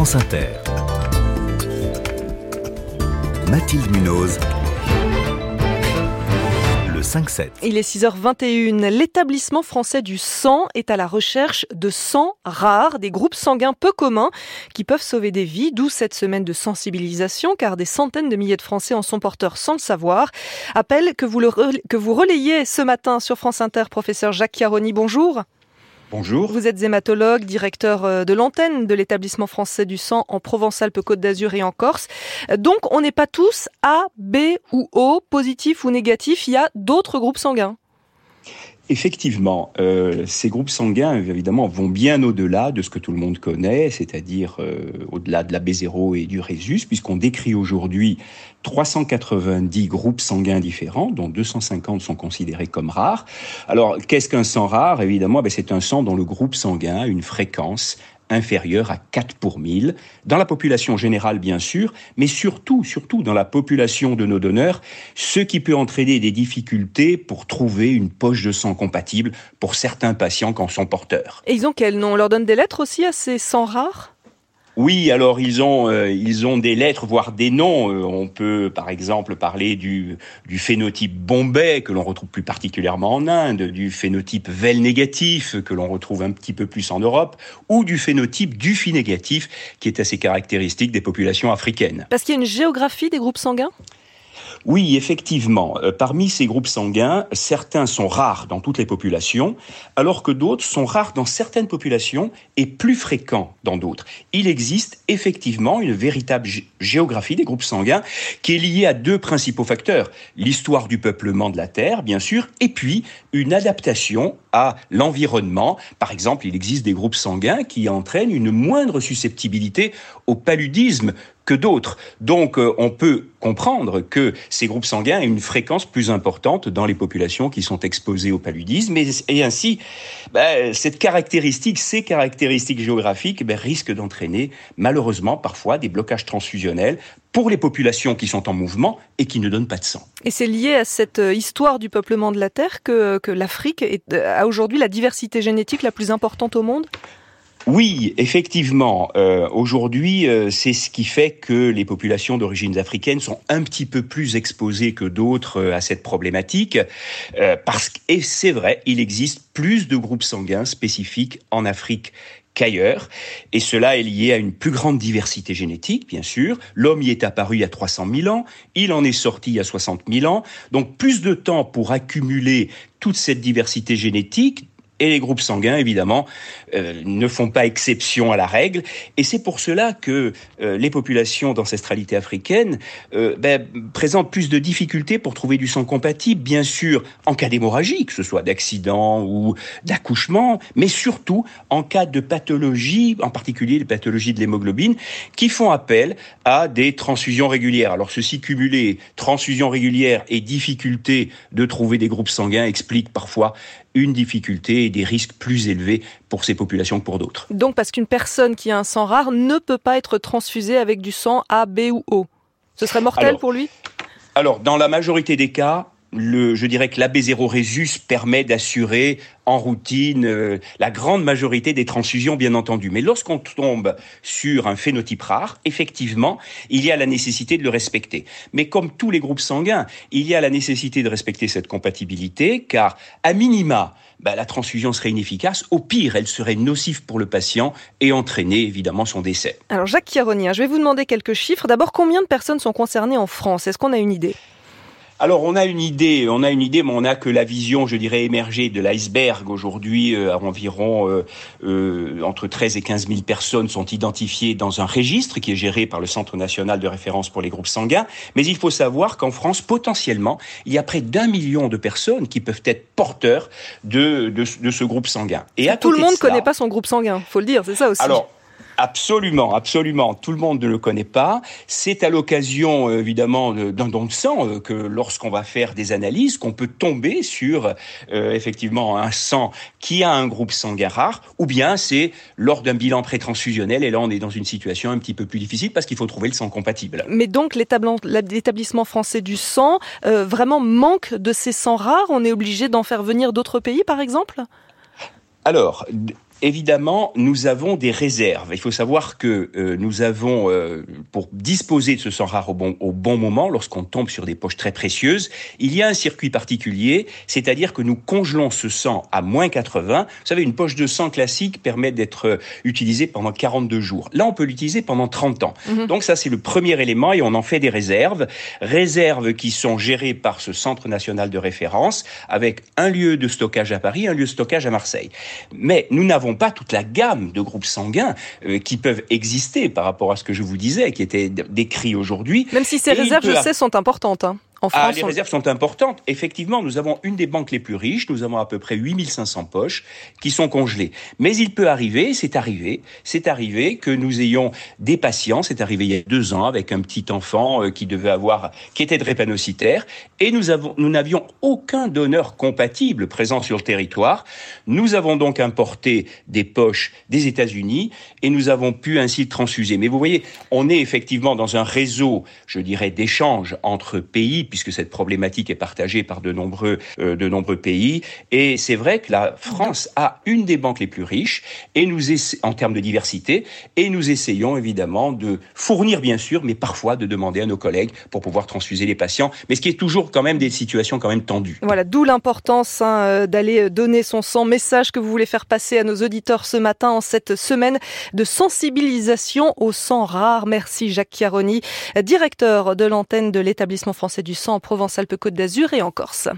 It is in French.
France Inter. Mathilde Munoz. Le 5-7. Il est 6h21. L'établissement français du sang est à la recherche de sang rares, des groupes sanguins peu communs qui peuvent sauver des vies, d'où cette semaine de sensibilisation, car des centaines de milliers de Français en sont porteurs sans le savoir. Appel que vous, le que vous relayez ce matin sur France Inter, professeur Jacques Chiaroni. Bonjour. Bonjour. Vous êtes hématologue, directeur euh, de l'antenne de l'établissement français du sang en Provence-Alpes-Côte d'Azur et en Corse. Donc, on n'est pas tous A, B ou O, positif ou négatif. Il y a d'autres groupes sanguins. Effectivement, euh, ces groupes sanguins, évidemment, vont bien au-delà de ce que tout le monde connaît, c'est-à-dire euh, au-delà de la B0 et du Rhésus, puisqu'on décrit aujourd'hui 390 groupes sanguins différents, dont 250 sont considérés comme rares. Alors, qu'est-ce qu'un sang rare? Évidemment, ben, c'est un sang dont le groupe sanguin a une fréquence inférieure à 4 pour 1000, dans la population générale bien sûr, mais surtout, surtout dans la population de nos donneurs, ce qui peut entraîner des difficultés pour trouver une poche de sang compatible pour certains patients qui en sont porteurs. Et ils ont quel nom? On leur donne des lettres aussi à ces sangs rares? Oui, alors ils ont, euh, ils ont des lettres, voire des noms. Euh, on peut par exemple parler du, phénotype Bombay, que l'on retrouve plus particulièrement en Inde, du phénotype VEL négatif, que l'on retrouve un petit peu plus en Europe, ou du phénotype Dufy négatif, qui est assez caractéristique des populations africaines. Parce qu'il y a une géographie des groupes sanguins? Oui, effectivement. Euh, parmi ces groupes sanguins, certains sont rares dans toutes les populations, alors que d'autres sont rares dans certaines populations et plus fréquents dans d'autres. Il existe effectivement une véritable gé- géographie des groupes sanguins qui est liée à deux principaux facteurs. L'histoire du peuplement de la Terre, bien sûr, et puis une adaptation à l'environnement. Par exemple, il existe des groupes sanguins qui entraînent une moindre susceptibilité au paludisme que d'autres. Donc, euh, on peut comprendre que ces groupes sanguins aient une fréquence plus importante dans les populations qui sont exposées au paludisme, et, et ainsi, ben, cette caractéristique, ces caractéristiques géographiques, ben, risquent d'entraîner malheureusement parfois des blocages transfusionnels pour les populations qui sont en mouvement et qui ne donnent pas de sang. Et c'est lié à cette euh, histoire du peuplement de la Terre que, que l'Afrique euh, a aujourd'hui la diversité génétique la plus importante au monde? Oui, effectivement. Euh, Aujourd'hui, euh, c'est ce qui fait que les populations d'origine africaine sont un petit peu plus exposées que d'autres euh, à cette problématique. Euh, parce que, et c'est vrai, il existe plus de groupes sanguins spécifiques en Afrique qu'ailleurs. Et cela est lié à une plus grande diversité génétique, bien sûr. L'homme y est apparu il y a 300 000 ans, il en est sorti il y a 60 000 ans. Donc plus de temps pour accumuler toute cette diversité génétique. Et les groupes sanguins, évidemment, euh, ne font pas exception à la règle. Et c'est pour cela que euh, les populations d'ancestralité africaine euh, ben, présentent plus de difficultés pour trouver du sang compatible, bien sûr, en cas d'hémorragie, que ce soit d'accident ou d'accouchement, mais surtout en cas de pathologie, en particulier les pathologies de l'hémoglobine, qui font appel à des transfusions régulières. Alors ceci cumulé, transfusions régulières et difficulté de trouver des groupes sanguins expliquent parfois une difficulté et des risques plus élevés pour ces populations que pour d'autres. Donc parce qu'une personne qui a un sang rare ne peut pas être transfusée avec du sang A, B ou O. Ce serait mortel Alors, pour lui? Alors, dans la majorité des cas, je dirais que l'AB0 Résus permet d'assurer en routine euh, la grande majorité des transfusions, bien entendu. Mais lorsqu'on tombe sur un phénotype rare, effectivement, il y a la nécessité de le respecter. Mais comme tous les groupes sanguins, il y a la nécessité de respecter cette compatibilité, car à minima, bah, la transfusion serait inefficace. Au pire, elle serait nocive pour le patient et entraîner évidemment son décès. Alors Jacques Chiaronia, je vais vous demander quelques chiffres. D'abord, combien de personnes sont concernées en France? Est-ce qu'on a une idée? Alors, on a une idée, on a une idée, mais on n'a que la vision, je dirais, émergée de l'iceberg. Aujourd'hui, euh, environ euh, euh, entre 13 et 15 000 personnes sont identifiées dans un registre qui est géré par le Centre national de référence pour les groupes sanguins. Mais il faut savoir qu'en France, potentiellement, il y a près d'un million de personnes qui peuvent être porteurs de, de, de ce groupe sanguin. Et à Tout le monde ne connaît pas son groupe sanguin, faut le dire, c'est ça aussi. alors, Absolument, absolument. Tout le monde ne le connaît pas. C'est à l'occasion, euh, évidemment, de- d'un don de sang euh, que lorsqu'on va faire des analyses, qu'on peut tomber sur euh, effectivement un sang qui a un groupe sanguin rare, ou bien c'est lors d'un bilan pré-transfusionnel. Et là, on est dans une situation un petit peu plus difficile parce qu'il faut trouver le sang compatible. Mais donc l'établissement français du sang euh, vraiment manque de ces sangs rares? On est obligé d'en faire venir d'autres pays, par exemple? Alors, évidemment, nous avons des réserves. Il faut savoir que euh, nous avons, euh, pour disposer de ce sang rare au bon, au bon moment, lorsqu'on tombe sur des poches très précieuses, il y a un circuit particulier, c'est-à-dire que nous congelons ce sang à moins 80. Vous savez, une poche de sang classique permet d'être euh, utilisée pendant 42 jours. Là, on peut l'utiliser pendant 30 ans. Mhm. Donc ça, c'est le premier élément et on en fait des réserves. Réserves qui sont gérées par ce Centre national de référence avec un lieu de stockage à Paris, un lieu de stockage à Marseille. Mais nous n'avons pas toute la gamme de groupes sanguins euh, qui peuvent exister par rapport à ce que je vous disais, qui était décrit aujourd'hui. Même si ces réserves, je sais, sont importantes. Hein ah, les réserves sont importantes. Effectivement, nous avons une des banques les plus riches. Nous avons à peu près 8500 poches qui sont congelées. Mais il peut arriver, c'est arrivé, c'est arrivé que nous ayons des patients. C'est arrivé il y a deux ans avec un petit enfant euh, qui devait avoir, qui était drépanocytaire, et nous avons, nous n'avions aucun donneur compatible présent sur le territoire. Nous avons donc importé des poches des États-Unis et nous avons pu ainsi transfuser. Mais vous voyez, on est effectivement dans un réseau, je dirais, d'échanges entre pays puisque cette problématique est partagée par de nombreux, euh, de nombreux pays. Et c'est vrai que la France a une des banques les plus riches et nous en termes de diversité, et nous essayons évidemment de fournir bien sûr, mais parfois de demander à nos collègues pour pouvoir transfuser les patients, mais ce qui est toujours quand même des situations quand même tendues. Voilà, d'où l'importance hein, euh, d'aller euh, donner son sang. Message que vous voulez faire passer à nos auditeurs ce matin en cette semaine de sensibilisation au sang rare. Merci Jacques Chiaroni, directeur de l'antenne de l'établissement français du en Provence-Alpes-Côte d'Azur et en Corse.